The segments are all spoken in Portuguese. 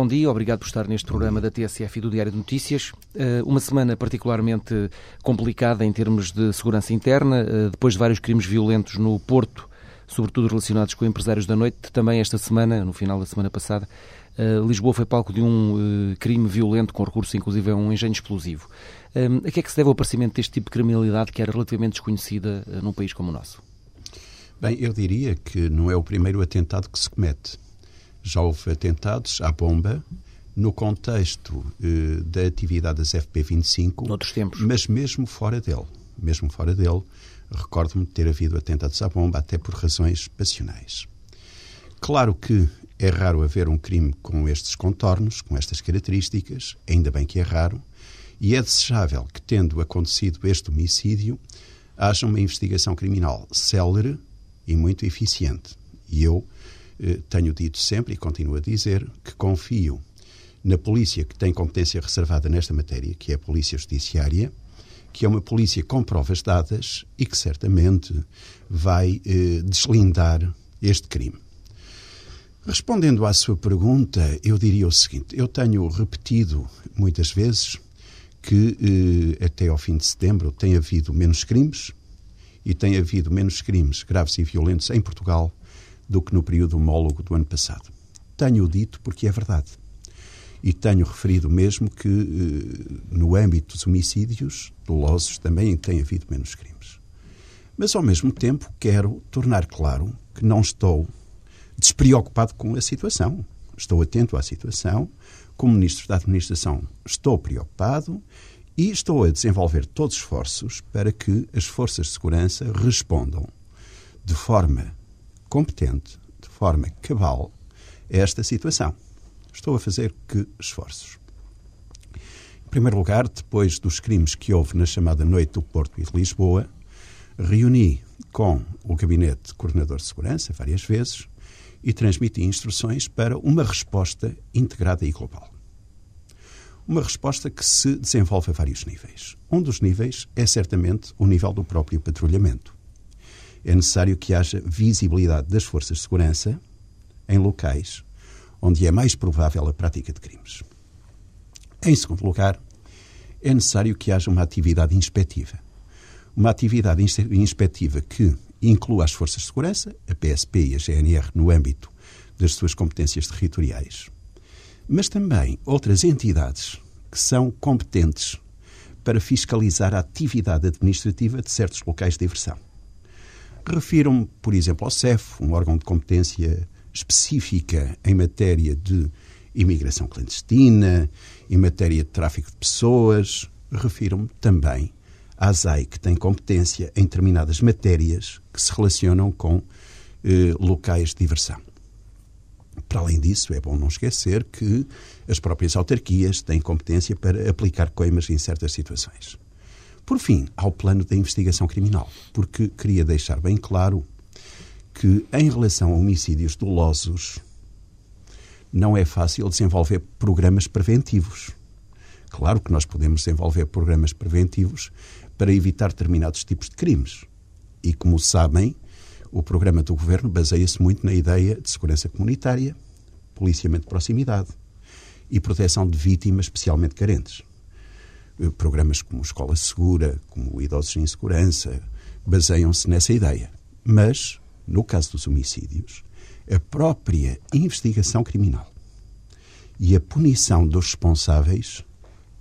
Bom dia. Obrigado por estar neste programa da TSF e do Diário de Notícias. Uh, uma semana particularmente complicada em termos de segurança interna, uh, depois de vários crimes violentos no Porto, sobretudo relacionados com empresários da noite. Também esta semana, no final da semana passada, uh, Lisboa foi palco de um crime violento com recurso inclusive a um engenho explosivo. a que é que se deve o aparecimento deste tipo de criminalidade que era relativamente desconhecida num país como o nosso? Bem, eu diria que não é o primeiro atentado que se comete já houve atentados à bomba no contexto eh, da atividade das FP25, Noutros tempos. mas mesmo fora dele, mesmo fora dele, recordo-me de ter havido atentados à bomba até por razões passionais. Claro que é raro haver um crime com estes contornos, com estas características, ainda bem que é raro, e é desejável que, tendo acontecido este homicídio, haja uma investigação criminal célere e muito eficiente. E eu tenho dito sempre e continuo a dizer que confio na polícia que tem competência reservada nesta matéria, que é a Polícia Judiciária, que é uma polícia com provas dadas e que certamente vai eh, deslindar este crime. Respondendo à sua pergunta, eu diria o seguinte: eu tenho repetido muitas vezes que eh, até ao fim de setembro tem havido menos crimes e tem havido menos crimes graves e violentos em Portugal do que no período homólogo do ano passado. Tenho dito porque é verdade. E tenho referido mesmo que, eh, no âmbito dos homicídios dolosos, também tem havido menos crimes. Mas, ao mesmo tempo, quero tornar claro que não estou despreocupado com a situação. Estou atento à situação. Como Ministro da Administração, estou preocupado e estou a desenvolver todos os esforços para que as forças de segurança respondam de forma competente, de forma cabal, a esta situação. Estou a fazer que esforços? Em primeiro lugar, depois dos crimes que houve na chamada Noite do Porto e de Lisboa, reuni com o Gabinete de Coordenador de Segurança várias vezes e transmiti instruções para uma resposta integrada e global. Uma resposta que se desenvolve a vários níveis. Um dos níveis é certamente o nível do próprio patrulhamento é necessário que haja visibilidade das forças de segurança em locais onde é mais provável a prática de crimes. Em segundo lugar, é necessário que haja uma atividade inspectiva. Uma atividade inspectiva que inclua as forças de segurança, a PSP e a GNR, no âmbito das suas competências territoriais, mas também outras entidades que são competentes para fiscalizar a atividade administrativa de certos locais de diversão. Refiro-me, por exemplo, ao CEF, um órgão de competência específica em matéria de imigração clandestina, em matéria de tráfico de pessoas. Refiro-me também à ZAI, que tem competência em determinadas matérias que se relacionam com eh, locais de diversão. Para além disso, é bom não esquecer que as próprias autarquias têm competência para aplicar coimas em certas situações. Por fim, ao plano da investigação criminal, porque queria deixar bem claro que, em relação a homicídios dolosos, não é fácil desenvolver programas preventivos. Claro que nós podemos desenvolver programas preventivos para evitar determinados tipos de crimes. E, como sabem, o programa do governo baseia-se muito na ideia de segurança comunitária, policiamento de proximidade e proteção de vítimas especialmente carentes. Programas como Escola Segura, como Idosos em Segurança, baseiam-se nessa ideia. Mas, no caso dos homicídios, a própria investigação criminal e a punição dos responsáveis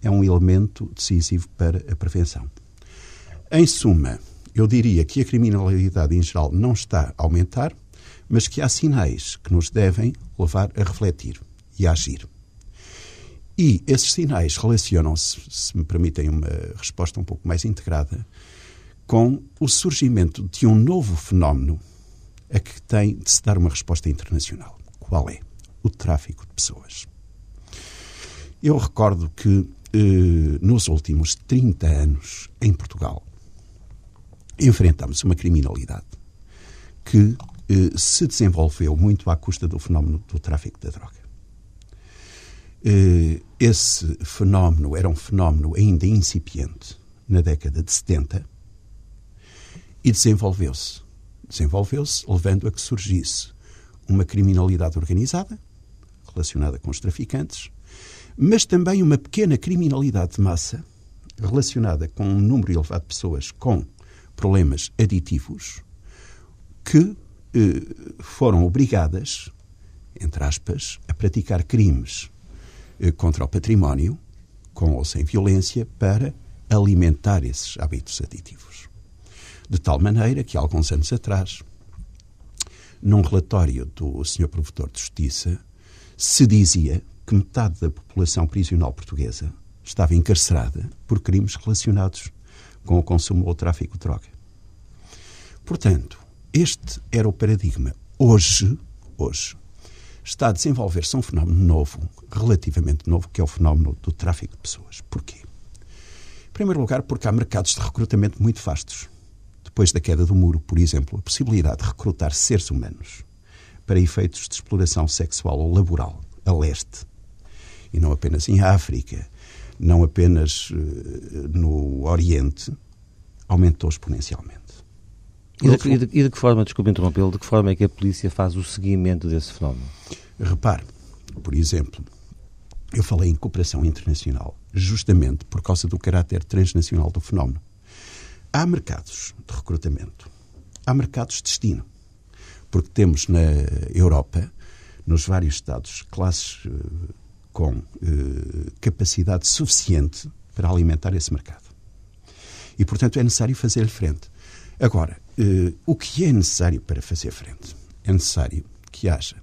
é um elemento decisivo para a prevenção. Em suma, eu diria que a criminalidade em geral não está a aumentar, mas que há sinais que nos devem levar a refletir e a agir. E esses sinais relacionam-se, se me permitem uma resposta um pouco mais integrada, com o surgimento de um novo fenómeno a que tem de se dar uma resposta internacional. Qual é? O tráfico de pessoas. Eu recordo que eh, nos últimos 30 anos em Portugal enfrentamos uma criminalidade que eh, se desenvolveu muito à custa do fenómeno do tráfico da droga. Eh, esse fenómeno era um fenómeno ainda incipiente na década de 70 e desenvolveu-se. Desenvolveu-se levando a que surgisse uma criminalidade organizada, relacionada com os traficantes, mas também uma pequena criminalidade de massa, relacionada com um número elevado de pessoas com problemas aditivos, que eh, foram obrigadas, entre aspas, a praticar crimes contra o património, com ou sem violência, para alimentar esses hábitos aditivos. De tal maneira que, alguns anos atrás, num relatório do Sr. Provedor de Justiça, se dizia que metade da população prisional portuguesa estava encarcerada por crimes relacionados com o consumo ou o tráfico de droga. Portanto, este era o paradigma. Hoje, hoje, está a desenvolver-se um fenómeno novo, relativamente novo, que é o fenómeno do tráfico de pessoas. Porquê? Em primeiro lugar, porque há mercados de recrutamento muito vastos. Depois da queda do muro, por exemplo, a possibilidade de recrutar seres humanos para efeitos de exploração sexual ou laboral a leste, e não apenas em África, não apenas uh, no Oriente, aumentou exponencialmente. E de, e, de, e de, que forma, desculpe interrompê-lo, de que forma é que a polícia faz o seguimento desse fenómeno? Repare, por exemplo, eu falei em cooperação internacional justamente por causa do caráter transnacional do fenómeno. Há mercados de recrutamento, há mercados de destino, porque temos na Europa, nos vários Estados, classes uh, com uh, capacidade suficiente para alimentar esse mercado. E, portanto, é necessário fazer-lhe frente. Agora, uh, o que é necessário para fazer frente? É necessário que haja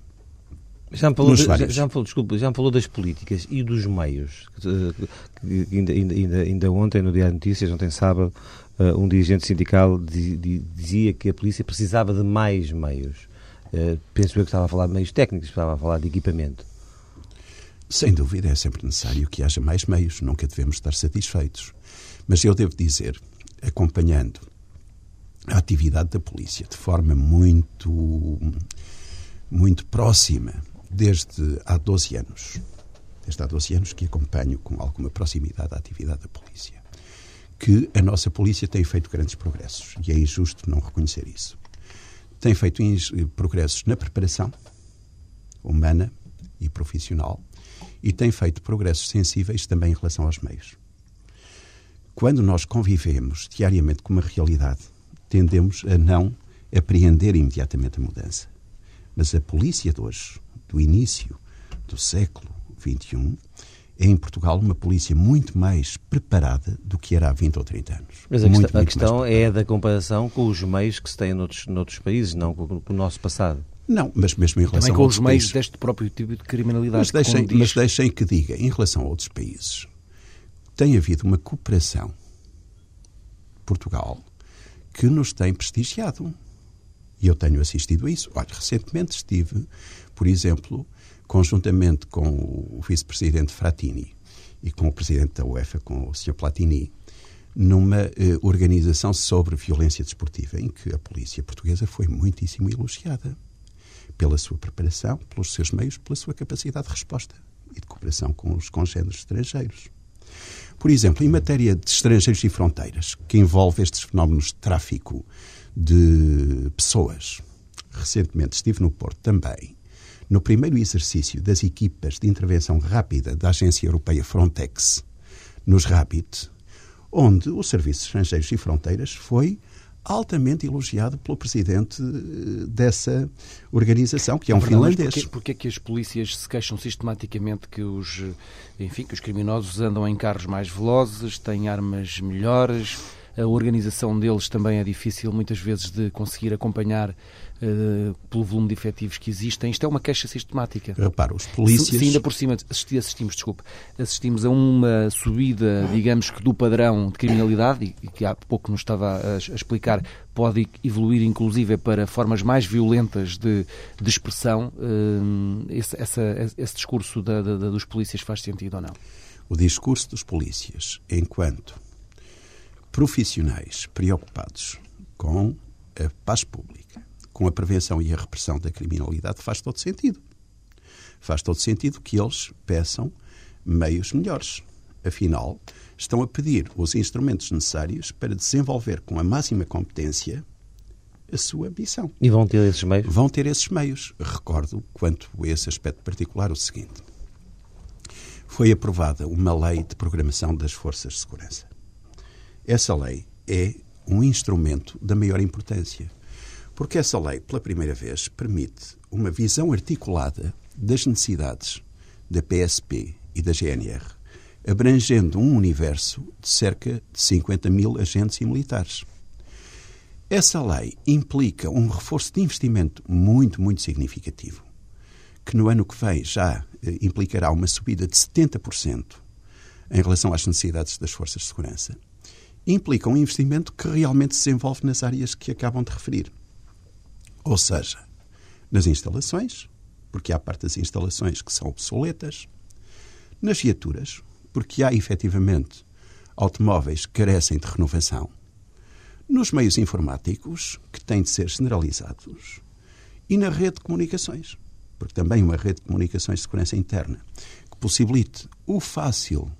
já me, falou de, já, já, me falou, desculpa, já me falou das políticas e dos meios. Ainda, ainda, ainda ontem, no Diário de Notícias, ontem sábado, eh, um dirigente sindical dizia que a polícia precisava de mais meios. Eh, penso eu que estava a falar de meios técnicos, estava a falar de equipamento. Sem dúvida, é sempre necessário que haja mais meios, nunca devemos estar satisfeitos. Mas eu devo dizer, acompanhando a atividade da polícia de forma muito, muito próxima, desde há 12 anos, desde há 12 anos que acompanho com alguma proximidade a atividade da polícia, que a nossa polícia tem feito grandes progressos e é injusto não reconhecer isso. Tem feito progressos na preparação humana e profissional e tem feito progressos sensíveis também em relação aos meios. Quando nós convivemos diariamente com uma realidade, tendemos a não apreender imediatamente a mudança. Mas a polícia de hoje, do início do século XXI, é em Portugal uma polícia muito mais preparada do que era há 20 ou 30 anos. Mas a muito, questão, a questão é da comparação com os meios que se têm noutros, noutros países, não com, com o nosso passado. Não, mas mesmo em relação Também com os meios países, deste próprio tipo de criminalidade. Mas deixem, diz... mas deixem que diga, em relação a outros países, tem havido uma cooperação Portugal que nos tem prestigiado. E eu tenho assistido a isso. Olha, recentemente estive, por exemplo, conjuntamente com o vice-presidente Fratini e com o presidente da UEFA, com o Sr. Platini, numa eh, organização sobre violência desportiva, em que a polícia portuguesa foi muitíssimo elogiada pela sua preparação, pelos seus meios, pela sua capacidade de resposta e de cooperação com os congêneres estrangeiros. Por exemplo, em matéria de estrangeiros e fronteiras, que envolve estes fenómenos de tráfico de pessoas, recentemente estive no Porto também, no primeiro exercício das equipas de intervenção rápida da Agência Europeia Frontex, nos RAPID, onde o Serviço de Estrangeiros e Fronteiras foi altamente elogiado pelo presidente eh, dessa organização, que é um Fernando, finlandês. Porquê, porquê é que as polícias se queixam sistematicamente que os, enfim, que os criminosos andam em carros mais velozes, têm armas melhores, a organização deles também é difícil muitas vezes de conseguir acompanhar uh, pelo volume de efetivos que existem. Isto é uma queixa sistemática. Repara, os polícias... Se, se ainda por cima assisti, assistimos, desculpe, assistimos a uma subida, digamos que do padrão de criminalidade, e, que há pouco nos estava a, a explicar, pode evoluir inclusive para formas mais violentas de, de expressão, uh, esse, essa, esse discurso da, da, dos polícias faz sentido ou não? O discurso dos polícias, enquanto profissionais preocupados com a paz pública, com a prevenção e a repressão da criminalidade, faz todo sentido. Faz todo sentido que eles peçam meios melhores. Afinal, estão a pedir os instrumentos necessários para desenvolver com a máxima competência a sua missão. E vão ter esses meios? Vão ter esses meios. Recordo, quanto a esse aspecto particular, o seguinte. Foi aprovada uma lei de programação das forças de segurança. Essa lei é um instrumento da maior importância, porque essa lei, pela primeira vez, permite uma visão articulada das necessidades da PSP e da GNR, abrangendo um universo de cerca de 50 mil agentes e militares. Essa lei implica um reforço de investimento muito, muito significativo, que no ano que vem já eh, implicará uma subida de 70% em relação às necessidades das forças de segurança implica um investimento que realmente se desenvolve nas áreas que acabam de referir. Ou seja, nas instalações, porque há parte das instalações que são obsoletas, nas viaturas, porque há efetivamente automóveis que carecem de renovação, nos meios informáticos, que têm de ser generalizados, e na rede de comunicações, porque também uma rede de comunicações de segurança interna que possibilite o fácil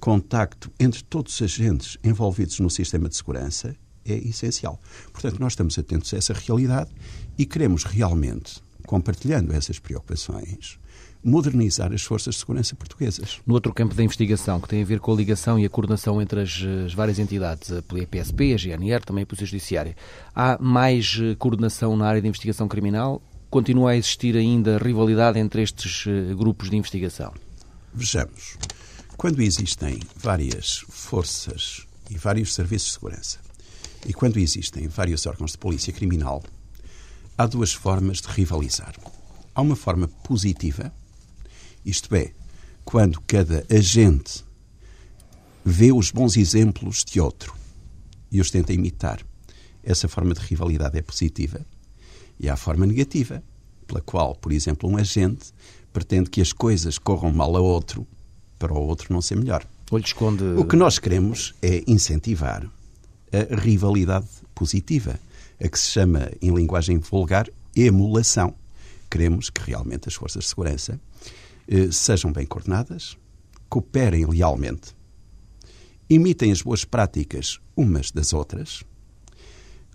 contacto entre todos os agentes envolvidos no sistema de segurança é essencial. Portanto, nós estamos atentos a essa realidade e queremos realmente, compartilhando essas preocupações, modernizar as forças de segurança portuguesas. No outro campo da investigação, que tem a ver com a ligação e a coordenação entre as, as várias entidades, a PSP, a GNR, também a Polícia Judiciária, há mais eh, coordenação na área de investigação criminal? Continua a existir ainda rivalidade entre estes eh, grupos de investigação? Vejamos. Quando existem várias forças e vários serviços de segurança, e quando existem vários órgãos de polícia criminal, há duas formas de rivalizar. Há uma forma positiva, isto é, quando cada agente vê os bons exemplos de outro e os tenta imitar. Essa forma de rivalidade é positiva. E há a forma negativa, pela qual, por exemplo, um agente pretende que as coisas corram mal a outro para o outro não ser melhor. Ou lhe esconde... O que nós queremos é incentivar a rivalidade positiva, a que se chama, em linguagem vulgar, emulação. Queremos que realmente as forças de segurança eh, sejam bem coordenadas, cooperem lealmente, imitem as boas práticas umas das outras,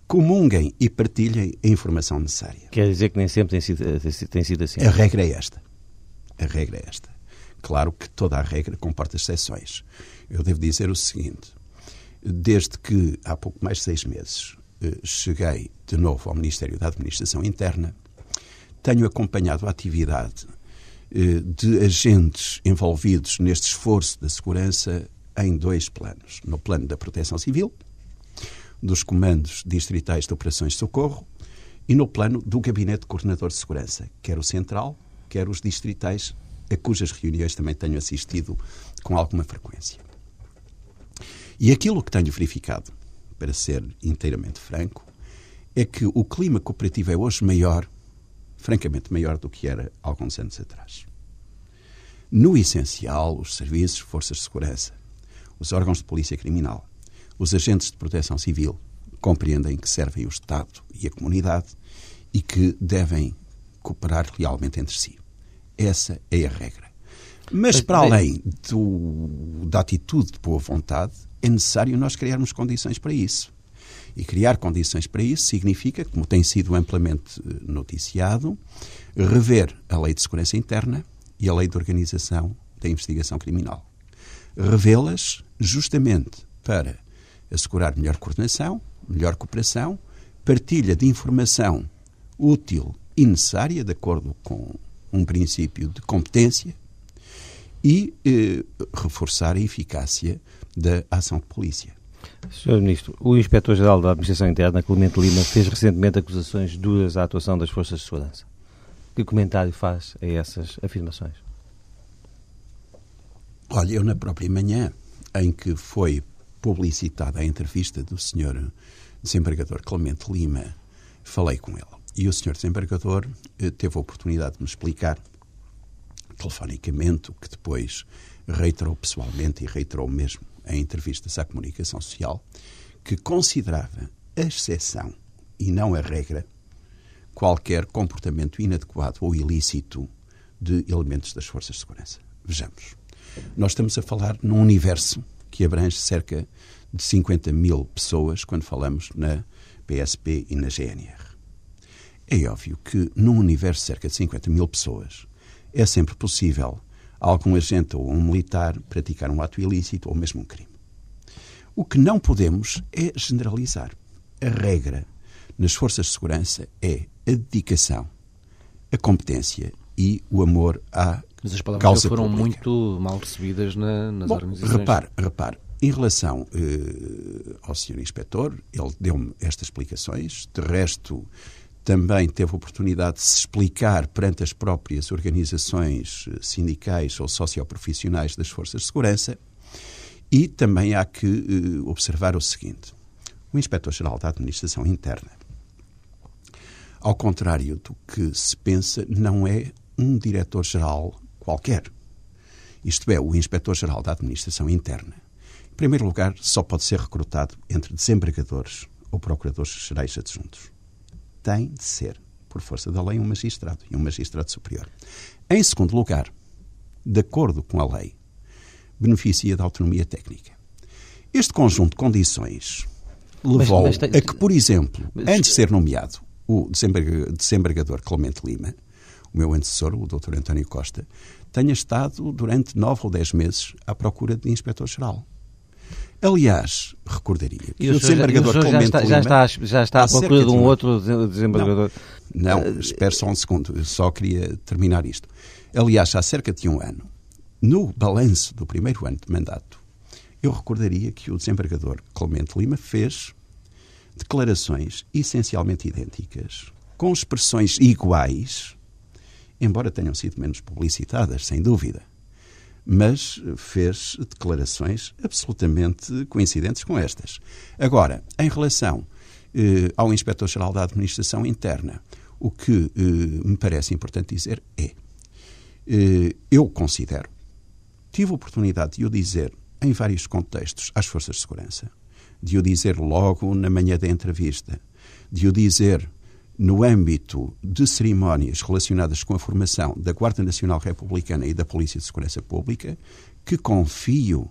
comunguem e partilhem a informação necessária. Quer dizer que nem sempre tem sido, tem sido assim? A regra é esta. A regra é esta. Claro que toda a regra comporta exceções. Eu devo dizer o seguinte: desde que há pouco mais de seis meses eh, cheguei de novo ao Ministério da Administração Interna, tenho acompanhado a atividade eh, de agentes envolvidos neste esforço da segurança em dois planos. No plano da proteção civil, dos comandos distritais de operações de socorro e no plano do Gabinete de Coordenador de Segurança, quer o central, quer os distritais a cujas reuniões também tenho assistido com alguma frequência. E aquilo que tenho verificado, para ser inteiramente franco, é que o clima cooperativo é hoje maior, francamente maior do que era alguns anos atrás. No essencial, os serviços, forças de segurança, os órgãos de polícia criminal, os agentes de proteção civil compreendem que servem o Estado e a comunidade e que devem cooperar realmente entre si. Essa é a regra. Mas, para além do, da atitude de boa vontade, é necessário nós criarmos condições para isso. E criar condições para isso significa, como tem sido amplamente eh, noticiado, rever a Lei de Segurança Interna e a Lei de Organização da Investigação Criminal. Revê-las justamente para assegurar melhor coordenação, melhor cooperação, partilha de informação útil e necessária, de acordo com um princípio de competência e eh, reforçar a eficácia da ação de polícia. Sr. Ministro, o Inspetor-Geral da Administração Interna, Clemente Lima, fez recentemente acusações duras à atuação das Forças de Segurança. Que comentário faz a essas afirmações? Olha, eu na própria manhã em que foi publicitada a entrevista do Sr. Desembargador Clemente Lima, falei com ele. E o Sr. Desembargador eh, teve a oportunidade de me explicar telefonicamente, o que depois reiterou pessoalmente e reiterou mesmo em entrevistas à comunicação social, que considerava a exceção e não a regra qualquer comportamento inadequado ou ilícito de elementos das forças de segurança. Vejamos. Nós estamos a falar num universo que abrange cerca de 50 mil pessoas quando falamos na PSP e na GNR. É óbvio que num universo de cerca de 50 mil pessoas é sempre possível algum agente ou um militar praticar um ato ilícito ou mesmo um crime. O que não podemos é generalizar. A regra nas forças de segurança é a dedicação, a competência e o amor à Mas as palavras causa foram pública. muito mal recebidas na, nas Bom, organizações. repare, repare, em relação eh, ao Sr. Inspetor, ele deu-me estas explicações, de resto também teve oportunidade de se explicar perante as próprias organizações eh, sindicais ou socioprofissionais das forças de segurança e também há que eh, observar o seguinte, o Inspetor-Geral da Administração Interna, ao contrário do que se pensa, não é um diretor-geral qualquer. Isto é, o Inspetor-Geral da Administração Interna. Em primeiro lugar, só pode ser recrutado entre desembargadores ou procuradores-gerais adjuntos. Tem de ser, por força da lei, um magistrado e um magistrado superior. Em segundo lugar, de acordo com a lei, beneficia da autonomia técnica. Este conjunto de condições levou mas tem- a que, por exemplo, Mas- antes de ser nomeado o desembarga- desembargador Clemente Lima, o meu antecessor, o Dr. António Costa, tenha estado durante nove ou dez meses à procura de inspetor-geral. Aliás, recordaria que E o o desembargador já, Clemente está, já, está, já está à procura de um outro dese- desembargador? Não, espere só um segundo, eu só queria terminar isto. Aliás, há cerca de um ano, no balanço do primeiro ano de mandato, eu recordaria que o desembargador Clemente Lima fez declarações essencialmente idênticas, com expressões iguais, embora tenham sido menos publicitadas, sem dúvida, mas fez declarações absolutamente coincidentes com estas. Agora, em relação eh, ao Inspetor-Geral da Administração Interna, o que eh, me parece importante dizer é: eh, eu considero, tive a oportunidade de o dizer em vários contextos às Forças de Segurança, de o dizer logo na manhã da entrevista, de o dizer no âmbito de cerimónias relacionadas com a formação da Guarda Nacional Republicana e da Polícia de Segurança Pública, que confio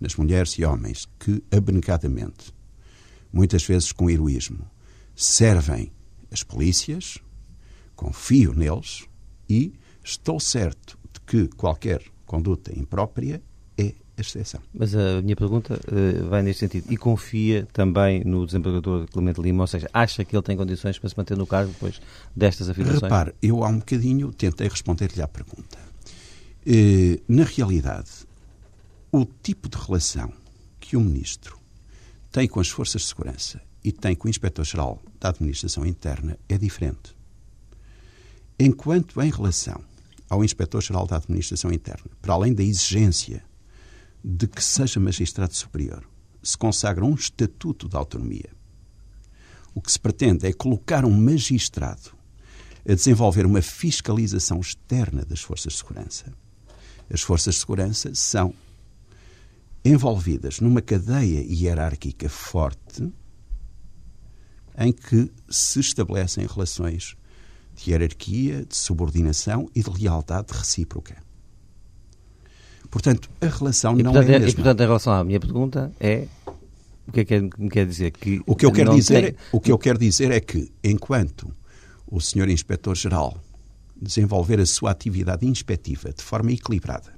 nas mulheres e homens que, abnegadamente, muitas vezes com heroísmo, servem as polícias, confio neles e estou certo de que qualquer conduta imprópria exceção. Mas a minha pergunta eh, vai neste sentido. E confia também no desembargador Clemente Lima, ou seja, acha que ele tem condições para se manter no cargo depois destas afirmações? Repare, eu há um bocadinho tentei responder-lhe à pergunta. Eh, na realidade, o tipo de relação que o Ministro tem com as Forças de Segurança e tem com o Inspetor-Geral da Administração Interna é diferente. Enquanto em relação ao Inspetor-Geral da Administração Interna, para além da exigência de que seja magistrado superior, se consagra um estatuto de autonomia. O que se pretende é colocar um magistrado a desenvolver uma fiscalização externa das forças de segurança. As forças de segurança são envolvidas numa cadeia hierárquica forte em que se estabelecem relações de hierarquia, de subordinação e de lealdade recíproca. Portanto, a relação E não portanto, é a e, mesma. portanto, em relação à minha pergunta, é o que é que é- me quer dizer? Que O que eu quero dizer, tem- o que eu quero dizer é que enquanto o Sr. Inspetor-Geral desenvolver a sua atividade inspectiva de forma equilibrada,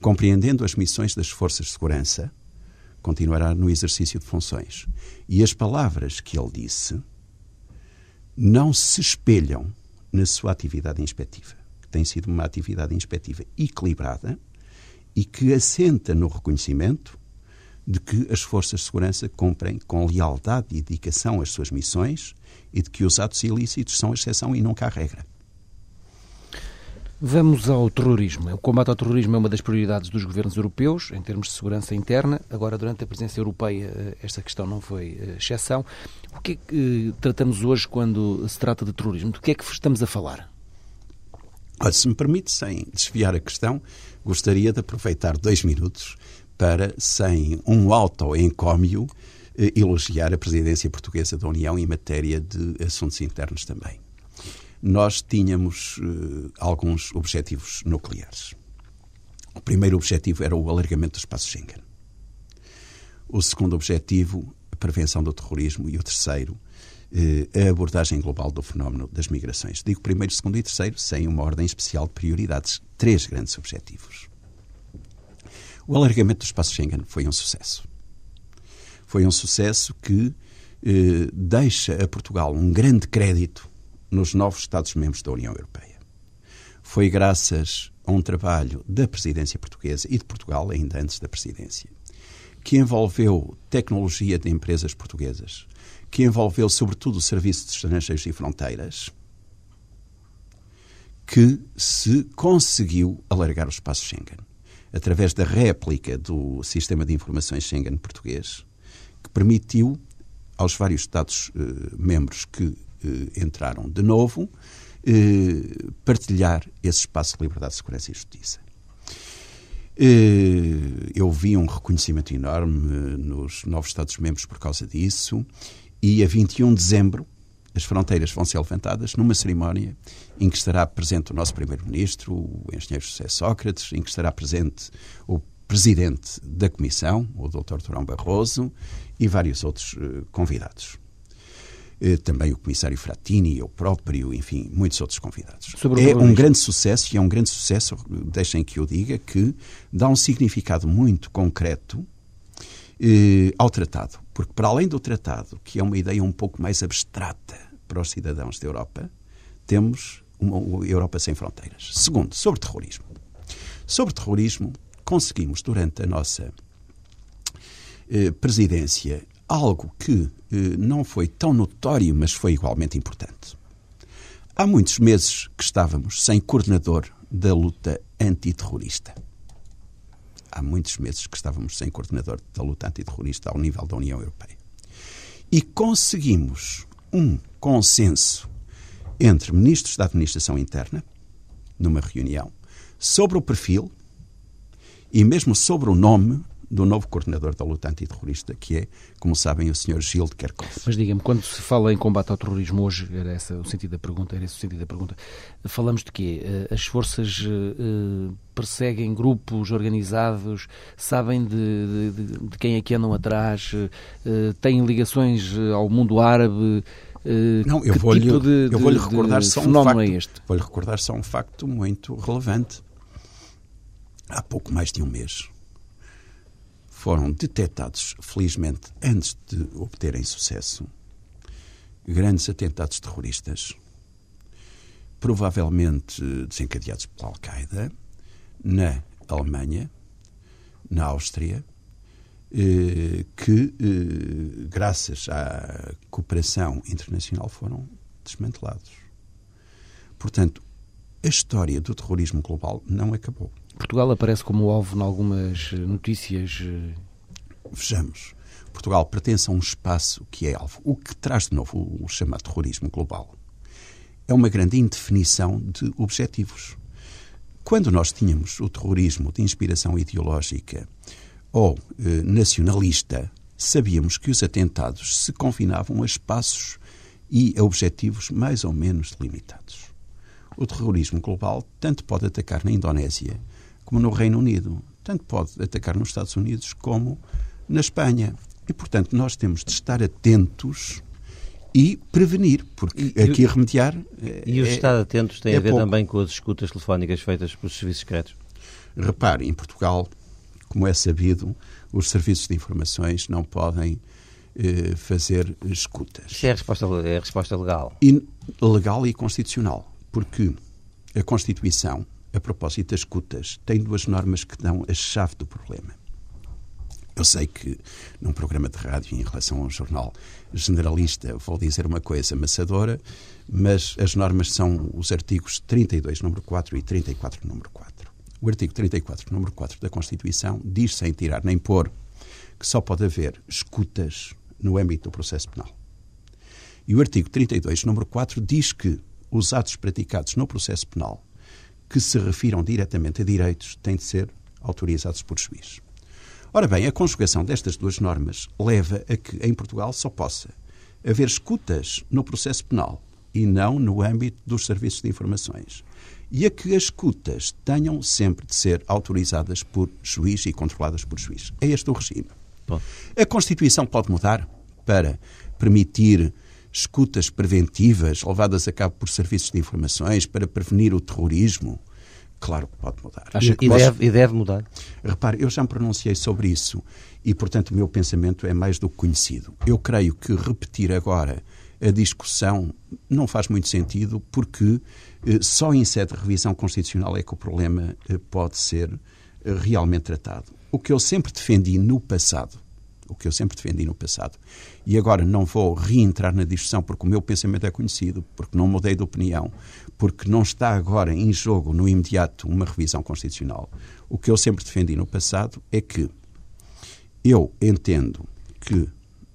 compreendendo as missões das forças de segurança, continuará no exercício de funções. E as palavras que ele disse não se espelham na sua atividade inspectiva, tem sido uma atividade inspectiva equilibrada e que assenta no reconhecimento de que as forças de segurança cumprem com lealdade e dedicação as suas missões e de que os atos ilícitos são exceção e nunca a regra. Vamos ao terrorismo. O combate ao terrorismo é uma das prioridades dos governos europeus em termos de segurança interna. Agora, durante a presidência europeia, eh, esta questão não foi eh, exceção. O que é que eh, tratamos hoje quando se trata de terrorismo? Do que é que estamos a falar? Se me permite, sem desviar a questão, gostaria de aproveitar dois minutos para, sem um auto-encómio, elogiar a presidência portuguesa da União em matéria de assuntos internos também nós tínhamos uh, alguns objetivos nucleares. O primeiro objetivo era o alargamento do espaço Schengen. O segundo objetivo, a prevenção do terrorismo. E o terceiro, a abordagem global do fenómeno das migrações. Digo primeiro, segundo e terceiro, sem uma ordem especial de prioridades. Três grandes objetivos. O alargamento do espaço Schengen foi um sucesso. Foi um sucesso que eh, deixa a Portugal um grande crédito nos novos Estados-membros da União Europeia. Foi graças a um trabalho da presidência portuguesa e de Portugal, ainda antes da presidência, que envolveu tecnologia de empresas portuguesas, que envolveu sobretudo o Serviço de Estrangeiros e Fronteiras, que se conseguiu alargar o espaço Schengen através da réplica do sistema de informações Schengen português, que permitiu aos vários Estados-membros eh, que eh, entraram de novo, eh, partilhar esse espaço de liberdade, segurança e justiça. Eu vi um reconhecimento enorme nos novos Estados-membros por causa disso, e a 21 de dezembro as fronteiras vão ser levantadas numa cerimónia em que estará presente o nosso Primeiro-Ministro, o engenheiro José Sócrates, em que estará presente o Presidente da Comissão, o Dr. Durão Barroso, e vários outros convidados. Eh, também o comissário Frattini, eu próprio, enfim, muitos outros convidados. é um grande sucesso, e é um grande sucesso, deixem que eu diga, que dá um significado muito concreto eh, ao tratado. Porque, para além do tratado, que é uma ideia um pouco mais abstrata para os cidadãos da Europa, temos uma Europa sem fronteiras. Segundo, sobre terrorismo. Sobre terrorismo, conseguimos, durante a nossa eh, presidência, algo que eh, não foi tão notório, mas foi igualmente importante. Há muitos meses que estávamos sem coordenador da luta antiterrorista. Há muitos meses que estávamos sem coordenador da luta antiterrorista ao nível da União Europeia. E conseguimos um consenso entre ministros da Administração Interna, numa reunião, sobre o perfil e mesmo sobre o nome do novo coordenador da luta antiterrorista, que é, como sabem, o Sr. Gil de Kerkhoff. Mas diga-me, quando se fala em combate ao terrorismo hoje, era esse o sentido da pergunta, era esse o sentido da pergunta, falamos de quê? Eh, as forças uh, perseguem grupos organizados, sabem de, de, de, quem é que andam atrás, têm ligações ao mundo árabe, Uh, não, eu vou-lhe tipo eu vou recordar só um facto, é vou-lhe recordar só um facto muito relevante. Há pouco mais de um mês, foram detectados, felizmente, antes de obterem sucesso, grandes atentados terroristas, provavelmente desencadeados pela Al-Qaeda, na Alemanha, na Áustria, eh, que, eh, graças à cooperação internacional, foram desmantelados. Portanto, a história do terrorismo global não acabou. Portugal aparece como alvo em algumas notícias. Eh, Vejamos. Portugal pertence a um espaço que é alvo. O que traz de novo o chamado terrorismo global é uma grande indefinição de objetivos. Quando nós tínhamos o terrorismo de inspiração ideológica ou eh, nacionalista, sabíamos que os atentados se confinavam a espaços e a objetivos mais ou menos delimitados. O terrorismo global tanto pode atacar na Indonésia como no Reino Unido. Tanto pode atacar nos Estados Unidos como na Espanha. E, portanto, nós temos de estar atentos e prevenir, porque e, aqui remediar. E é, os estar atentos tem é a ver pouco. também com as escutas telefónicas feitas pelos serviços secretos? Repare, em Portugal, como é sabido, os serviços de informações não podem eh, fazer escutas. Isso é a resposta, é a resposta legal? E, legal e constitucional, porque a Constituição a propósito das escutas, tem duas normas que dão a chave do problema. Eu sei que num programa de rádio, em relação a um jornal generalista, vou dizer uma coisa amassadora, mas as normas são os artigos 32, número 4 e 34, número 4. O artigo 34, número 4 da Constituição diz, sem tirar nem pôr, que só pode haver escutas no âmbito do processo penal. E o artigo 32, número 4, diz que os atos praticados no processo penal que se refiram diretamente a direitos têm de ser autorizados por juiz. Ora bem, a conjugação destas duas normas leva a que em Portugal só possa haver escutas no processo penal e não no âmbito dos serviços de informações. E a que as escutas tenham sempre de ser autorizadas por juiz e controladas por juiz. É este o regime. Bom. A Constituição pode mudar para permitir escutas preventivas levadas a cabo por serviços de informações para prevenir o terrorismo. Claro que pode mudar. Acha que e, deve, e deve mudar? Repare, eu já me pronunciei sobre isso e, portanto, o meu pensamento é mais do que conhecido. Eu creio que repetir agora a discussão não faz muito sentido porque eh, só em sede de revisão constitucional é que o problema eh, pode ser eh, realmente tratado. O que eu sempre defendi no passado o que eu sempre defendi no passado. E agora não vou reentrar na discussão porque o meu pensamento é conhecido, porque não mudei de opinião, porque não está agora em jogo, no imediato, uma revisão constitucional. O que eu sempre defendi no passado é que eu entendo que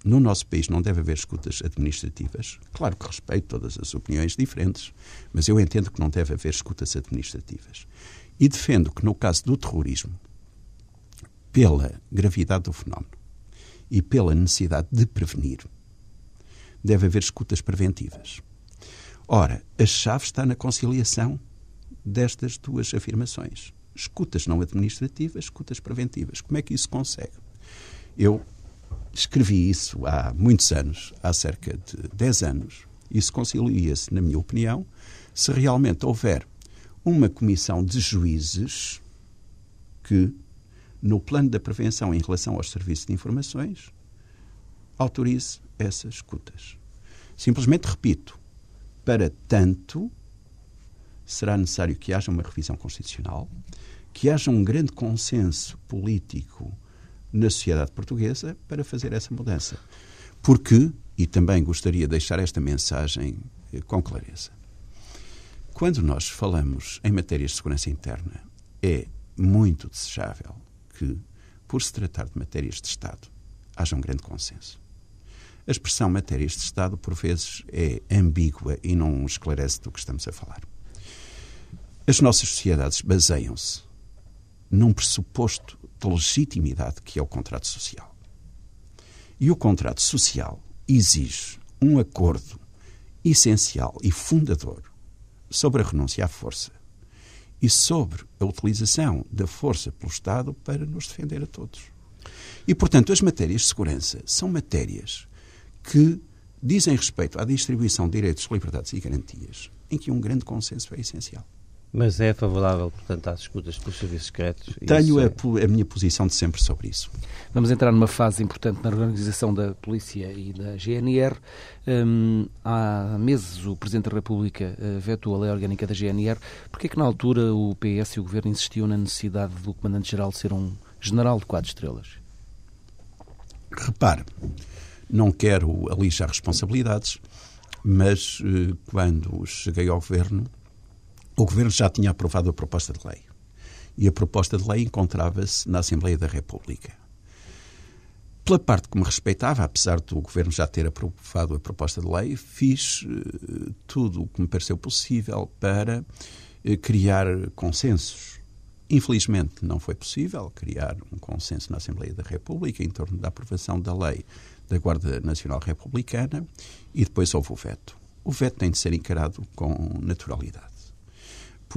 no nosso país não deve haver escutas administrativas. Claro que respeito todas as opiniões diferentes, mas eu entendo que não deve haver escutas administrativas. E defendo que no caso do terrorismo, pela gravidade do fenómeno, e pela necessidade de prevenir, deve haver escutas preventivas. Ora, a chave está na conciliação destas duas afirmações. Escutas não administrativas, escutas preventivas. Como é que isso consegue? Eu escrevi isso há muitos anos, há cerca de 10 anos. Isso concilia-se, na minha opinião, se realmente houver uma comissão de juízes que no plano da prevenção em relação aos serviços de informações, autorize essas escutas. Simplesmente repito, para tanto será necessário que haja uma revisão constitucional, que haja um grande consenso político na sociedade portuguesa para fazer essa mudança. Porque, e também gostaria de deixar esta mensagem eh, com clareza, quando nós falamos em matérias de segurança interna, é muito desejável que, por se tratar de matérias de Estado, haja um grande consenso. A expressão matérias de Estado, por vezes, é ambígua e não esclarece do que estamos a falar. As nossas sociedades baseiam-se num pressuposto de legitimidade que é o contrato social. E o contrato social exige um acordo essencial e fundador sobre a renúncia à força, e sobre a utilização da força pelo Estado para nos defender a todos. E, portanto, as matérias de segurança são matérias que dizem respeito à distribuição de direitos, liberdades e garantias, em que um grande consenso é essencial. Mas é favorável, portanto, às escutas pelos serviços secretos? Tenho a, a, minha posição de sempre sobre isso. Vamos entrar numa fase importante na organização da Polícia e da GNR. Um, há meses o Presidente da República uh, vetou a lei orgânica da GNR. Por que é que na altura o PS e o Governo insistiam na necessidade do Comandante-Geral ser um general de quatro estrelas? Repare, não quero alijar responsabilidades, mas uh, quando cheguei ao Governo o Governo já tinha aprovado a proposta de lei. E a proposta de lei encontrava-se na Assembleia da República. Pela parte que me respeitava, apesar do Governo já ter aprovado a proposta de lei, fiz uh, tudo o que me pareceu possível para uh, criar consensos. Infelizmente, não foi possível criar um consenso na Assembleia da República em torno da aprovação da lei da Guarda Nacional Republicana e depois houve o veto. O veto tem de ser encarado com naturalidade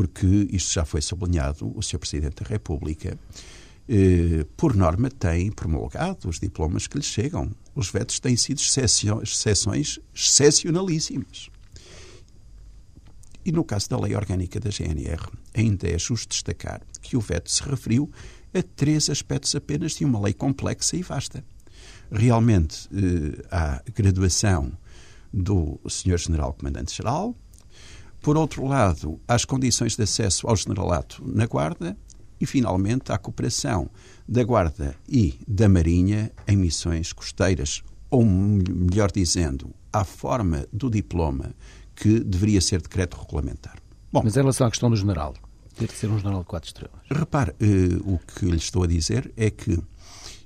porque isto já foi sublinhado, o Sr. Presidente da República, eh, por norma, tem promulgado os diplomas que lhe chegam. Os vetos têm sido exceções excepcionalíssimas. E no caso da lei orgânica da GNR, ainda é justo destacar que o veto se referiu a três aspectos apenas de uma lei complexa e vasta. Realmente, eh, graduação do Sr. General Comandante-Geral, por outro lado, as condições de acesso ao generalato na Guarda E, finalmente, a cooperação da Guarda e da Marinha em missões costeiras, ou melhor dizendo, à forma do diploma que deveria ser decreto regulamentar. Bom, Mas em relação à questão do general, ter de ser um general de quatro estrelas. Repare, eh, o que lhe estou a dizer é que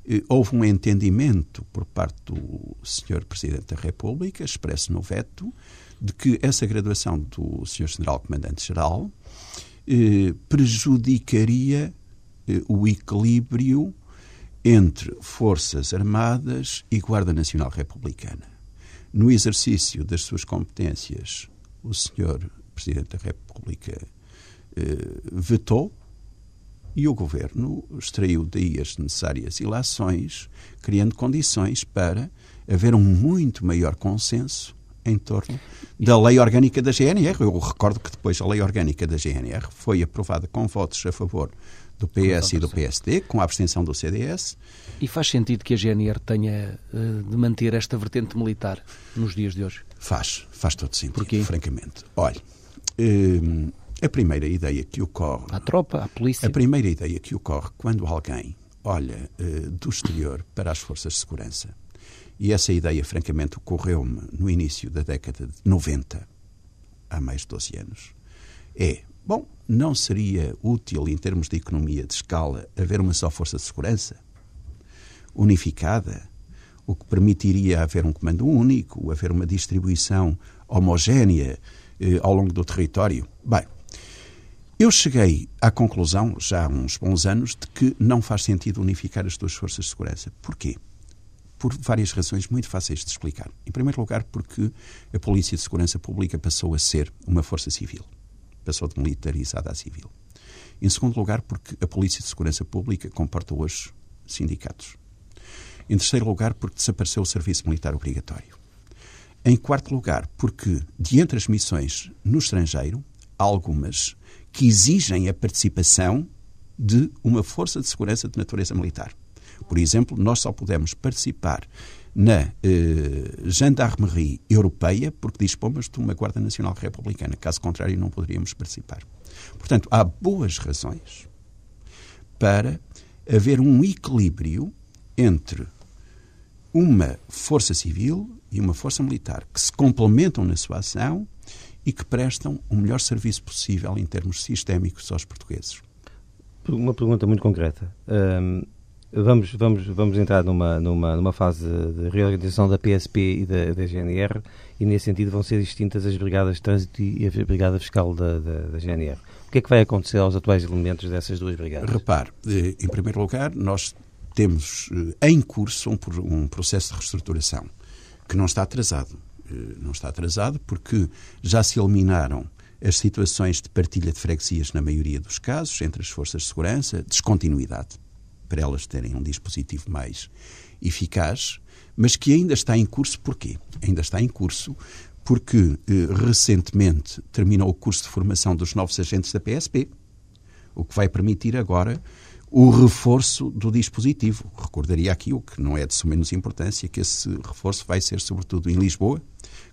eh, houve um entendimento por parte do Sr. Presidente da República, expresso no veto, de que essa graduação do Sr. General Comandante-Geral eh, prejudicaria eh, o equilíbrio entre Forças Armadas e Guarda Nacional Republicana. No exercício das suas competências, o Sr. Presidente da República eh, vetou e o Governo extraiu daí as necessárias ilações, criando condições para haver um muito maior consenso em torno da lei orgânica da GNR. Eu recordo que depois a lei orgânica da GNR foi aprovada com votos a favor do PS e do PSD, com a abstenção do CDS. E faz sentido que a GNR tenha uh, de manter esta vertente militar nos dias de hoje? Faz, faz todo sentido, Porquê? francamente. Olha, uh, a primeira ideia que ocorre... A tropa, a polícia... A primeira ideia que ocorre quando alguém olha uh, do exterior para as forças de segurança e essa ideia, francamente, ocorreu-me no início da década de 90, há mais de 12 anos. É, bom, não seria útil, em termos de economia de escala, haver uma só força de segurança? Unificada? O que permitiria haver um comando único, haver uma distribuição homogénea eh, ao longo do território? Bem, eu cheguei à conclusão, já há uns bons anos, de que não faz sentido unificar as duas forças de segurança. Porquê? Por várias razões muito fáceis de explicar. Em primeiro lugar, porque a Polícia de Segurança Pública passou a ser uma força civil. Passou de militarizada a civil. Em segundo lugar, porque a Polícia de Segurança Pública comporta hoje sindicatos. Em terceiro lugar, porque desapareceu o serviço militar obrigatório. Em quarto lugar, porque, de entre as missões no estrangeiro, há algumas que exigem a participação de uma força de segurança de natureza militar. Por exemplo, nós só podemos participar na eh, Gendarmerie Europeia porque dispomos de uma Guarda Nacional Republicana. Caso contrário, não poderíamos participar. Portanto, há boas razões para haver um equilíbrio entre uma força civil e uma força militar que se complementam na sua ação e que prestam o melhor serviço possível em termos sistémicos aos portugueses. Uma pergunta muito concreta. Um, Vamos, vamos, vamos entrar numa, numa, numa fase de reorganização da PSP e da, da GNR e, nesse sentido, vão ser distintas as brigadas de trânsito e a brigada fiscal da, da, da GNR. O que é que vai acontecer aos atuais elementos dessas duas brigadas? Repare, eh, em primeiro lugar, nós temos eh, em curso um, um processo de reestruturação que não está atrasado. Eh, não está atrasado porque já se eliminaram as situações de partilha de freguesias na maioria dos casos entre as forças de segurança, descontinuidade para elas terem um dispositivo mais eficaz, mas que ainda está em curso porquê? Ainda está em curso porque eh, recentemente terminou o curso de formação dos novos agentes da PSP, o que vai permitir agora o reforço do dispositivo. Recordaria aqui, o que não é de menos importância, que esse reforço vai ser sobretudo em Lisboa,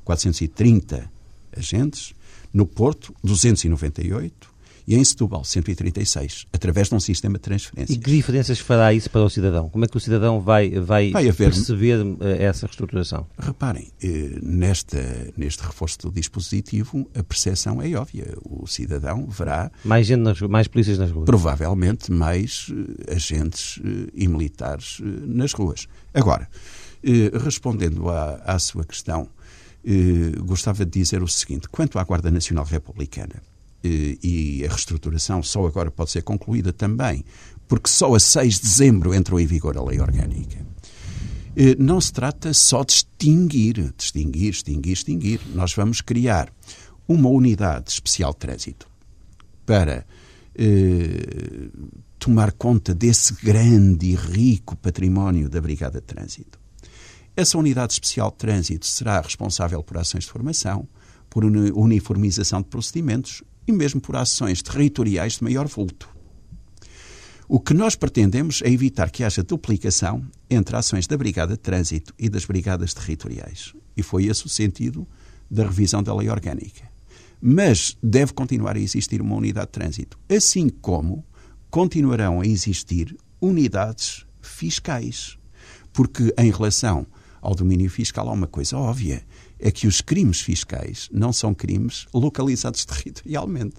430 agentes, no Porto, 298, e em Setúbal 136, através de um sistema de transferência. E que diferenças fará isso para o cidadão? Como é que o cidadão vai, vai, vai haver... perceber eh, essa reestruturação? Reparem, eh, nesta, neste reforço do dispositivo, a percepção é óbvia. O cidadão verá... Mais gente nas, mais polícias nas ruas. Provavelmente mais eh, agentes e militares nas ruas. Agora, respondendo à, à sua questão, gostava de dizer o seguinte: quanto à Guarda Nacional Republicana, e a reestruturação só agora pode ser concluída também, porque só a 6 de dezembro entrou em vigor a lei orgânica. Não se trata só de extinguir, distinguir, extinguir, extinguir. Nós vamos criar uma unidade especial de trânsito para eh, tomar conta desse grande e rico património da Brigada de Trânsito. Essa unidade especial de trânsito será responsável por ações de formação, por uniformização de procedimentos e mesmo por ações territoriais de maior vulto. O que nós pretendemos é evitar que haja duplicação entre ações da Brigada de Trânsito e das Brigadas Territoriais. E foi esse o sentido da revisão da lei orgânica. Mas deve continuar a existir uma unidade de trânsito, assim como continuarão a existir unidades fiscais. Porque, em relação ao domínio fiscal, há uma coisa óbvia: é que os crimes fiscais não são crimes localizados territorialmente.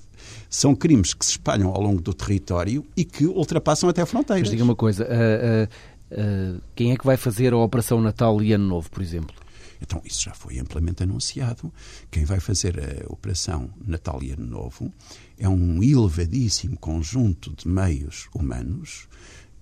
São crimes que se espalham ao longo do território e que ultrapassam até fronteiras. Mas diga uma coisa: uh, uh, uh, quem é que vai fazer a Operação Natal e Ano Novo, por exemplo? Então, isso já foi amplamente anunciado. Quem vai fazer a Operação Natal e Ano Novo é um elevadíssimo conjunto de meios humanos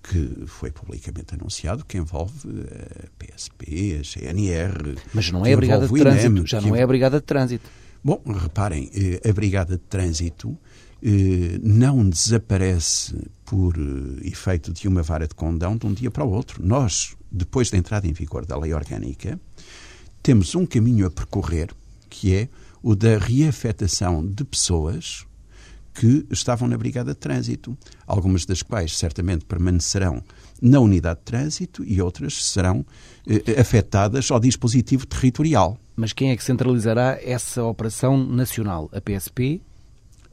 que foi publicamente anunciado, que envolve a PSP, a GNR. Mas não é a Brigada de Trânsito, INEM, já não é a Brigada de Trânsito. Bom, reparem, eh, a Brigada de Trânsito eh, não desaparece por eh, efeito de uma vara de condão de um dia para o outro. Nós, depois da entrada em vigor da lei orgânica, temos um caminho a percorrer que é o da reafetação de pessoas que estavam na Brigada de Trânsito, algumas das quais certamente permanecerão na unidade de trânsito e outras serão eh, afetadas ao dispositivo territorial. Mas quem é que centralizará essa operação nacional? A PSP?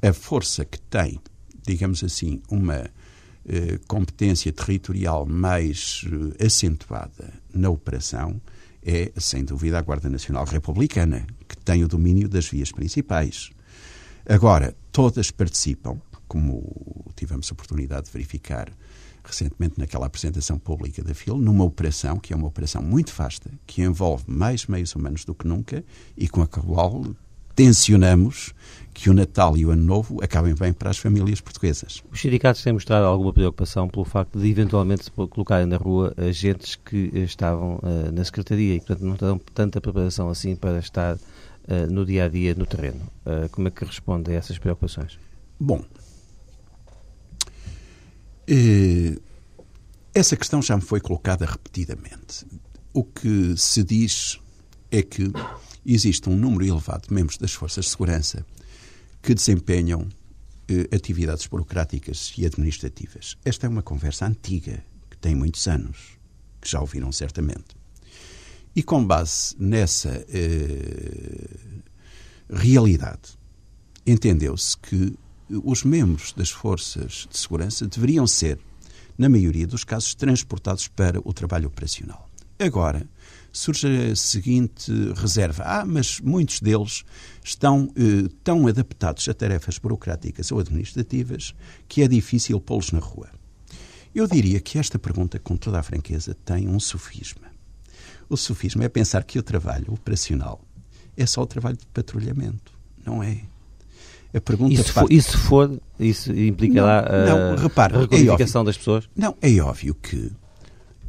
A força que tem, digamos assim, uma eh, competência territorial mais eh, acentuada na operação é, sem dúvida, a Guarda Nacional Republicana, que tem o domínio das vias principais. Agora, todas participam, como tivemos a oportunidade de verificar recentemente naquela apresentação pública da FIL, numa operação que é uma operação muito vasta, que envolve mais meios humanos do que nunca e com a qual tensionamos que o Natal e o Ano Novo acabem bem para as famílias portuguesas. Os sindicatos têm mostrado alguma preocupação pelo facto de eventualmente se colocarem na rua agentes que estavam uh, na Secretaria e, portanto, não terão tanta preparação assim para estar uh, no dia a dia no terreno. Uh, como é que responde a essas preocupações? Bom, eh, essa questão já me foi colocada repetidamente. O que se diz é que existe um número elevado de membros das forças de segurança que desempenham eh, atividades burocráticas e administrativas. Esta é uma conversa antiga, que tem muitos anos, que já ouviram certamente. E com base nessa eh, realidade, entendeu-se que os membros das forças de segurança deveriam ser, na maioria dos casos, transportados para o trabalho operacional. Agora, surge a seguinte reserva: ah, mas muitos deles estão eh, tão adaptados a tarefas burocráticas ou administrativas que é difícil pô-los na rua. Eu diria que esta pergunta, com toda a franqueza, tem um sofisma. O sofisma é pensar que o trabalho operacional é só o trabalho de patrulhamento. Não é. A pergunta isso, for, isso for, isso implicará não, não, repare, a requalificação é das pessoas? Não, é óbvio que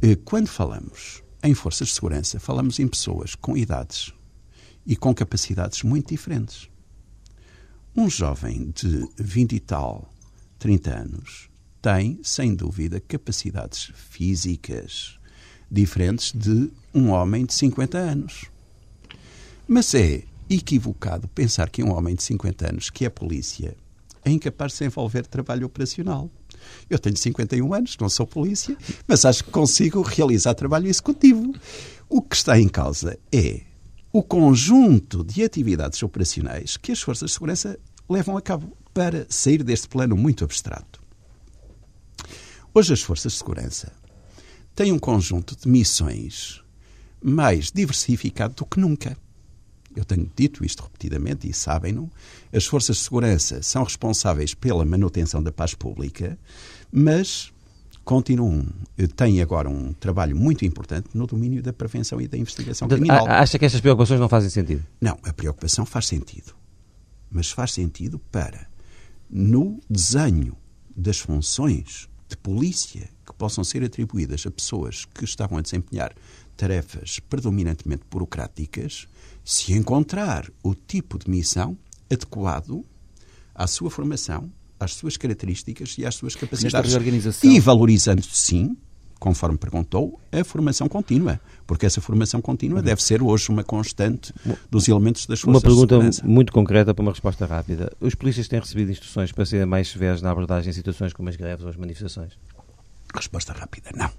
eh, quando falamos em forças de segurança, falamos em pessoas com idades e com capacidades muito diferentes. Um jovem de 20 e tal, 30 anos, tem, sem dúvida, capacidades físicas diferentes de um homem de 50 anos. Mas é equivocado pensar que um homem de 50 anos, que é polícia, é incapaz de se envolver trabalho operacional. Eu tenho 51 anos, não sou polícia, mas acho que consigo realizar trabalho executivo. O que está em causa é o conjunto de atividades operacionais que as forças de segurança levam a cabo para sair deste plano muito abstrato. Hoje, as forças de segurança têm um conjunto de missões mais diversificado do que nunca. Eu tenho dito isto repetidamente e sabem-no. As forças de segurança são responsáveis pela manutenção da paz pública, mas continuam, têm agora um trabalho muito importante no domínio da prevenção e da investigação criminal. Acha que estas preocupações não fazem sentido? Não, a preocupação faz sentido. Mas faz sentido para, no desenho das funções de polícia que possam ser atribuídas a pessoas que estavam a desempenhar tarefas predominantemente burocráticas, se encontrar o tipo de missão adequado à sua formação, às suas características e às suas capacidades. E valorizando, sim, conforme perguntou, a formação contínua. Porque essa formação contínua deve ser hoje uma constante dos elementos das forças Uma pergunta muito concreta para uma resposta rápida. Os polícias têm recebido instruções para serem mais severos na abordagem em situações como as greves ou as manifestações? Resposta rápida, não.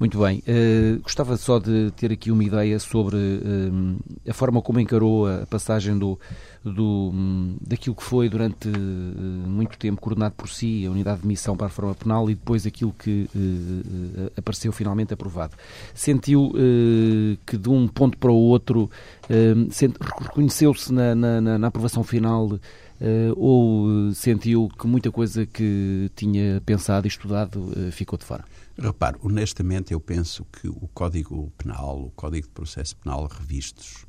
Muito bem. Uh, gostava só de ter aqui uma ideia sobre uh, a forma como encarou a passagem do, do, um, daquilo que foi durante uh, muito tempo coordenado por si, a unidade de missão para a reforma penal, e depois aquilo que apareceu finalmente aprovado. Sentiu que de um ponto para o outro reconheceu-se na, na, na aprovação final ou sentiu que muita coisa que tinha pensado e estudado uh, ficou de fora? Repare, honestamente, eu penso que o Código Penal, o Código de Processo Penal revistos,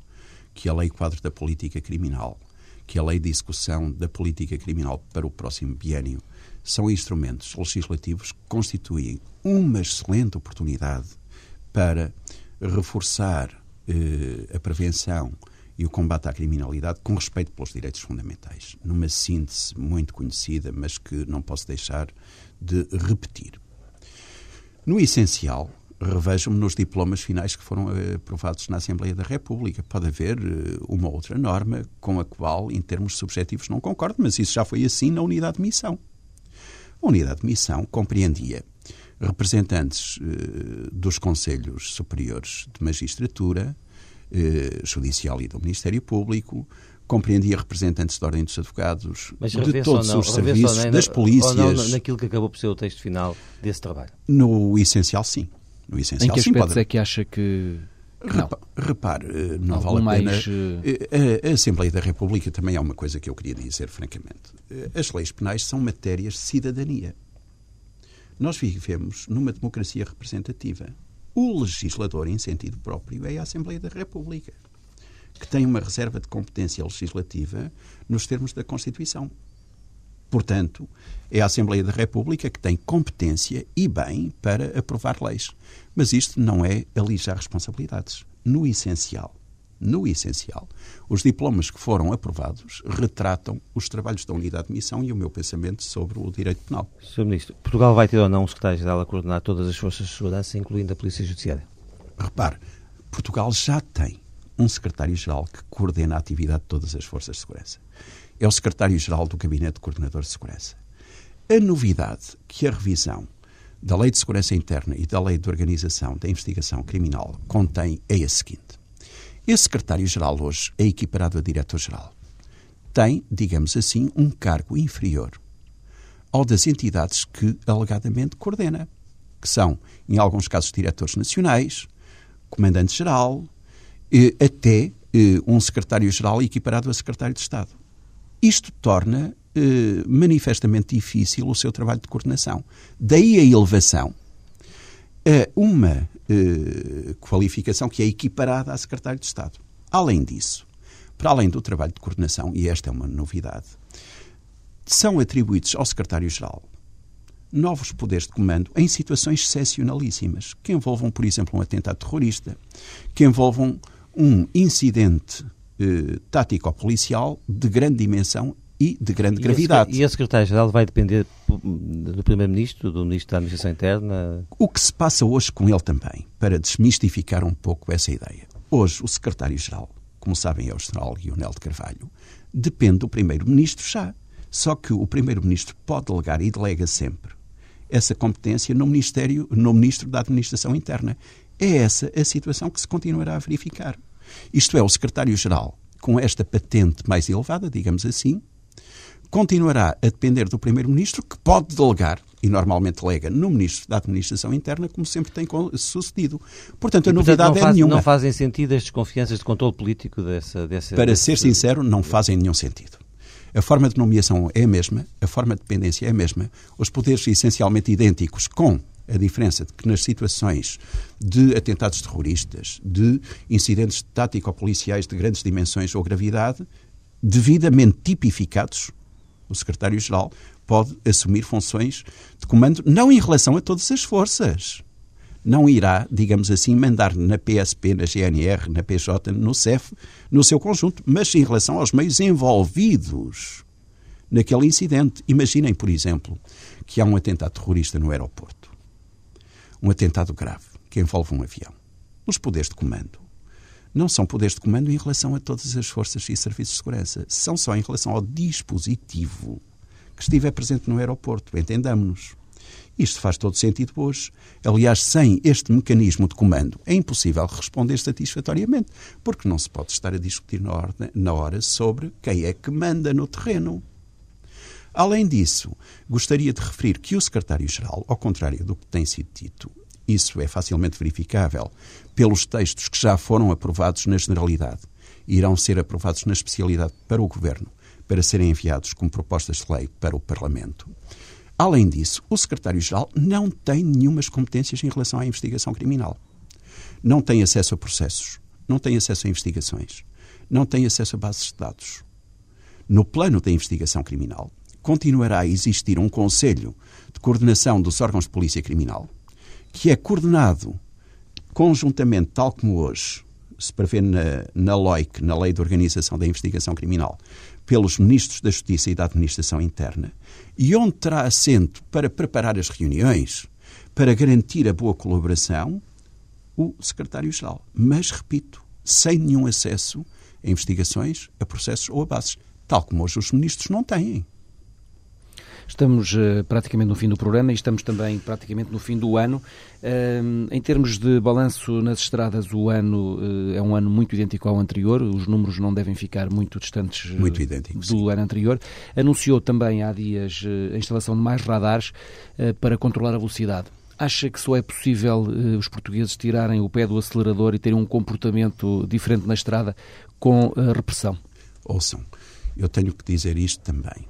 que a Lei Quadro da Política Criminal, que a Lei de Execução da Política Criminal para o próximo biênio, são instrumentos legislativos que constituem uma excelente oportunidade para reforçar eh, a prevenção e o combate à criminalidade com respeito pelos direitos fundamentais. Numa síntese muito conhecida, mas que não posso deixar de repetir. No essencial, revejo-me nos diplomas finais que foram eh, aprovados na Assembleia da República. Pode haver eh, uma outra norma com a qual, em termos subjetivos, não concordo, mas isso já foi assim na unidade de missão. A unidade de missão compreendia representantes eh, dos Conselhos Superiores de Magistratura, eh, judicial e do Ministério Público, compreendia representantes da Ordem dos Advogados, Mas de todos não, os serviços, das polícias. Ou não, naquilo que acabou por ser o texto final desse trabalho? No essencial, sim. No essencial, em que aspectos pode... é que acha que. Não. Repare, eh, não Algum vale a pena. Mais... Eh, a, Assembleia da República também é uma coisa que eu queria dizer, francamente. As leis penais são matérias de cidadania. Nós vivemos numa democracia representativa. O legislador, em sentido próprio, é a Assembleia da República, que tem uma reserva de competência legislativa nos termos da Constituição. Portanto, é a Assembleia da República que tem competência e bem para aprovar leis. Mas isto não é alijar responsabilidades. No essencial, no essencial, os diplomas que foram aprovados retratam os trabalhos da unidade de missão e o meu pensamento sobre o direito penal. Sr. Ministro, Portugal vai ter ou não um secretário-geral a coordenar todas as forças de segurança, incluindo a Polícia Judiciária? Repare, Portugal já tem um secretário-geral que coordena a atividade de todas as forças de segurança. É o secretário-geral do Gabinete Coordenador de Segurança. A novidade que a revisão da Lei de Segurança Interna e da Lei de Organização da Investigação Criminal contém é a seguinte. Esse secretário-geral hoje é equiparado a diretor-geral. Tem, digamos assim, um cargo inferior ao das entidades que alegadamente coordena, que são, em alguns casos, diretores nacionais, comandante-geral, até um secretário-geral equiparado a secretário de Estado. Isto torna eh, manifestamente difícil o seu trabalho de coordenação. Daí a elevação a uma eh, qualificação que é equiparada a secretário de Estado. Além disso, para além do trabalho de coordenação, e esta é uma novidade, são atribuídos ao secretário-geral novos poderes de comando em situações excepcionalíssimas, que envolvam, por exemplo, um atentado terrorista, que envolvam um incidente eh, tático-policial de grande dimensão e de grande e gravidade. A, e a Secretária-Geral vai depender do Primeiro-Ministro, do Ministro da Administração Interna? O que se passa hoje com ele também, para desmistificar um pouco essa ideia. Hoje, o Secretário-Geral, como sabem, é o General Lionel de Carvalho, depende do Primeiro-Ministro já. Só que o Primeiro-Ministro pode delegar e delega sempre essa competência no Ministério, no Ministro da Administração Interna. É essa a situação que se continuará a verificar. Isto é, o Secretário-Geral, com esta patente mais elevada, digamos assim, continuará a depender do Primeiro-Ministro, que pode delegar, e normalmente delega, no Ministro da Administração Interna, como sempre tem sucedido. Portanto, a e, novidade portanto, é faz, nenhuma. Não fazem sentido as desconfianças de controle político dessa... dessa Para ser sincero, não fazem nenhum sentido. A forma de nomeação é a mesma, a forma de dependência é a mesma, os poderes essencialmente idênticos, com a diferença de que nas situações de atentados terroristas, de incidentes tático-policiais de grandes dimensões ou gravidade, devidamente tipificados, o secretário-geral pode assumir funções de comando, não em relação a todas as forças. Não irá, digamos assim, mandar na PSP, na GNR, na PJ, no CEF, no seu conjunto, mas em relação aos meios envolvidos naquele incidente. Imaginem, por exemplo, que há um atentado terrorista no aeroporto. Um atentado grave que envolve um avião. Os poderes de comando não são poderes de comando em relação a todas as forças e serviços de segurança. São só em relação ao dispositivo que estiver presente no aeroporto. Entendamos-nos. Isto faz todo sentido hoje. Aliás, sem este mecanismo de comando, é impossível responder satisfatoriamente, porque não se pode estar a discutir na hora, na hora sobre quem é que manda no terreno. Além disso, gostaria de referir que o secretário-geral, ao contrário do que tem sido dito, isso é facilmente verificável pelos textos que já foram aprovados na generalidade, irão ser aprovados na especialidade para o governo, para serem enviados como propostas de lei para o Parlamento. Além disso, o secretário-geral não tem nenhumas competências em relação à investigação criminal. Não tem acesso a processos, não tem acesso a investigações, não tem acesso a bases de dados. No plano da investigação criminal, continuará a existir um Conselho de Coordenação dos órgãos de polícia criminal, que é coordenado conjuntamente, tal como hoje se prevê na, na LOIC, na Lei de Organização da Investigação Criminal, pelos Ministros da Justiça e da Administração Interna, e onde terá assento para preparar as reuniões, para garantir a boa colaboração, o Secretário-Geral. Mas, repito, sem nenhum acesso a investigações, a processos ou a bases, tal como hoje os ministros não têm. Estamos uh, praticamente no fim do programa e estamos também praticamente no fim do ano. Uh, em termos de balanço nas estradas, o ano uh, é um ano muito idêntico ao anterior. Os números não devem ficar muito distantes muito idêntico, do sim. ano anterior. Anunciou também há dias a instalação de mais radares para controlar a velocidade. Acha que só é possível os portugueses tirarem o pé do acelerador e terem um comportamento diferente na estrada com a repressão? Ouçam, eu tenho que dizer isto também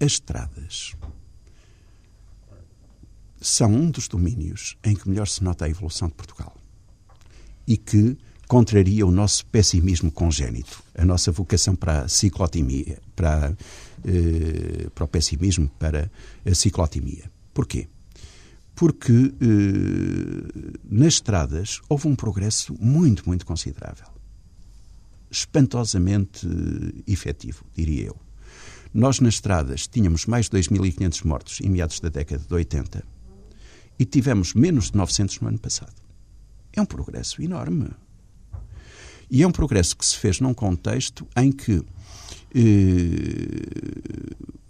as estradas são um dos domínios em que melhor se nota a evolução de Portugal e que contraria o nosso pessimismo congénito, a nossa vocação para a ciclotimia, para, eh, para o pessimismo, para a ciclotimia. Porquê? Porque eh, nas estradas houve um progresso muito, muito considerável. Espantosamente eh, efetivo, diria eu. Nós, nas estradas, tínhamos mais de 2.500 mortos em meados da década de 80 e tivemos menos de 900 no ano passado. É um progresso enorme. E é um progresso que se fez num contexto em que eh,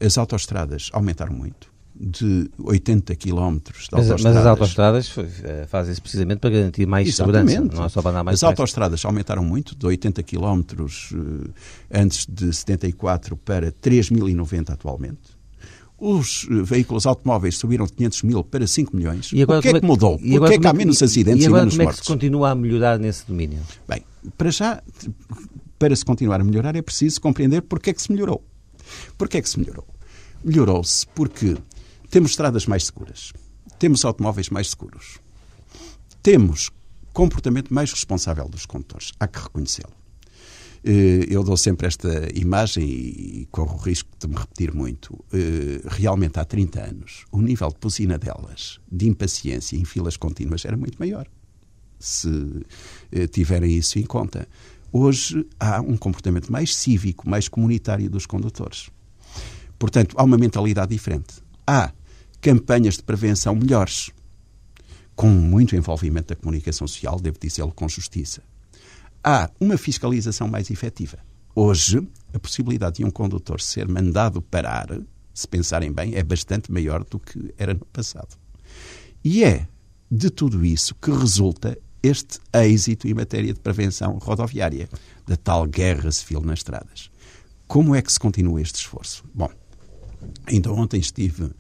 as autoestradas aumentaram muito, de 80 km de mas, autoestradas. Mas as autoestradas eh, fazem-se precisamente para garantir mais Exatamente. segurança, não é só para andar mais As depressa. autoestradas aumentaram muito, de 80 km uh, antes de 74 para 3.090 atualmente. Os eh, veículos automóveis subiram de 500 mil para 5 milhões. E agora, o que é que é mudou? E Porquê é que há menos acidentes e, agora, e menos como mortes? é que se continua a melhorar nesse domínio? Bem, para já, para se continuar a melhorar é preciso compreender porque é que se melhorou. Porquê é que se melhorou? Melhorou-se porque temos estradas mais seguras. Temos automóveis mais seguros. Temos comportamento mais responsável dos condutores. Há que reconhecê-lo. Eh, eu dou sempre esta imagem e corro o risco de me repetir muito. Eh, realmente, há 30 anos, o nível de buzina delas, de impaciência em filas contínuas, era muito maior. Se eh, tiverem isso em conta. Hoje há um comportamento mais cívico, mais comunitário dos condutores. Portanto, há uma mentalidade diferente há campanhas de prevenção melhores, com muito envolvimento da comunicação social, devo dizê-lo com justiça. Há uma fiscalização mais efetiva. Hoje, a possibilidade de um condutor ser mandado parar, se pensarem bem, é bastante maior do que era no passado. E é de tudo isso que resulta este êxito em matéria de prevenção rodoviária, da tal guerra civil nas estradas. Como é que se continua este esforço? Bom, Ainda ontem estive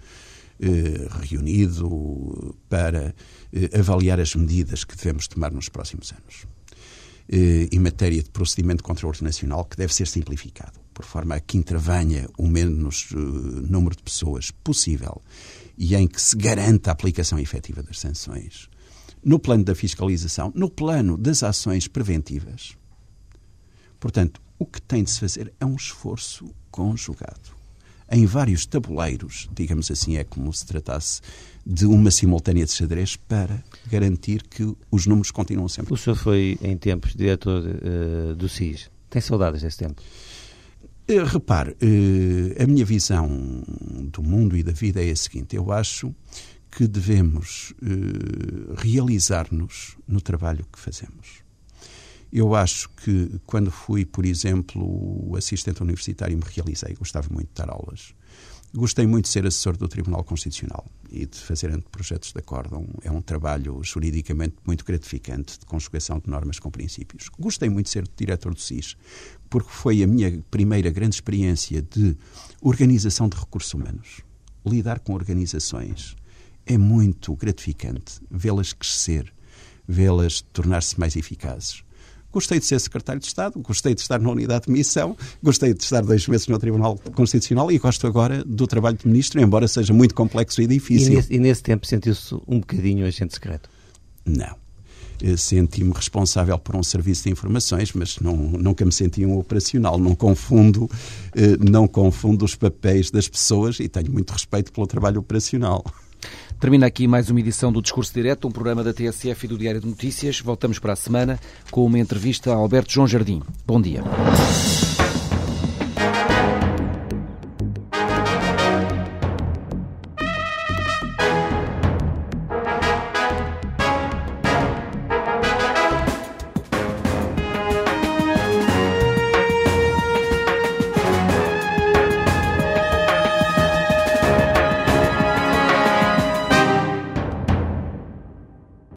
eh, reunido para eh, avaliar as medidas que devemos tomar nos próximos anos. Eh, em matéria de procedimento de controle nacional, que deve ser simplificado, por forma a que intervenha o menos eh, número de pessoas possível e em que se garanta a aplicação efetiva das sanções. No plano da fiscalização, no plano das ações preventivas. Portanto, o que tem de se fazer é um esforço conjugado em vários tabuleiros, digamos assim, é como se tratasse de uma simultânea de xadrez para garantir que os números continuam sempre. O senhor foi, em tempos, diretor uh, do SIS. Tem saudades desse tempo? Uh, repare, uh, a minha visão do mundo e da vida é a seguinte: eu acho que devemos realizar-nos no trabalho que fazemos. Eu acho que quando fui, por exemplo, assistente universitário, me realizei, gostava muito de dar aulas. Gostei muito de ser assessor do Tribunal Constitucional e de fazer projetos de acórdão. É um trabalho juridicamente muito gratificante, de conjugação de normas com princípios. Gostei muito de ser diretor do SIS, porque foi a minha primeira grande experiência de organização de recursos humanos. Lidar com organizações é muito gratificante, vê-las crescer, vê-las tornar-se mais eficazes. Gostei de ser secretário de Estado, gostei de estar na unidade de missão, gostei de estar dois meses no Tribunal Constitucional e gosto agora do trabalho de ministro, embora seja muito complexo e difícil. E nesse, e nesse tempo sentiu-se um bocadinho agente secreto? Não. Senti-me responsável por um serviço de informações, mas não, nunca me senti um operacional. Não confundo, eh, não confundo os papéis das pessoas e tenho muito respeito pelo trabalho operacional. Termina aqui mais uma edição do Discurso Direto, um programa da TSF e do Diário de Notícias. Voltamos para a semana com uma entrevista a Alberto João Jardim. Bom dia.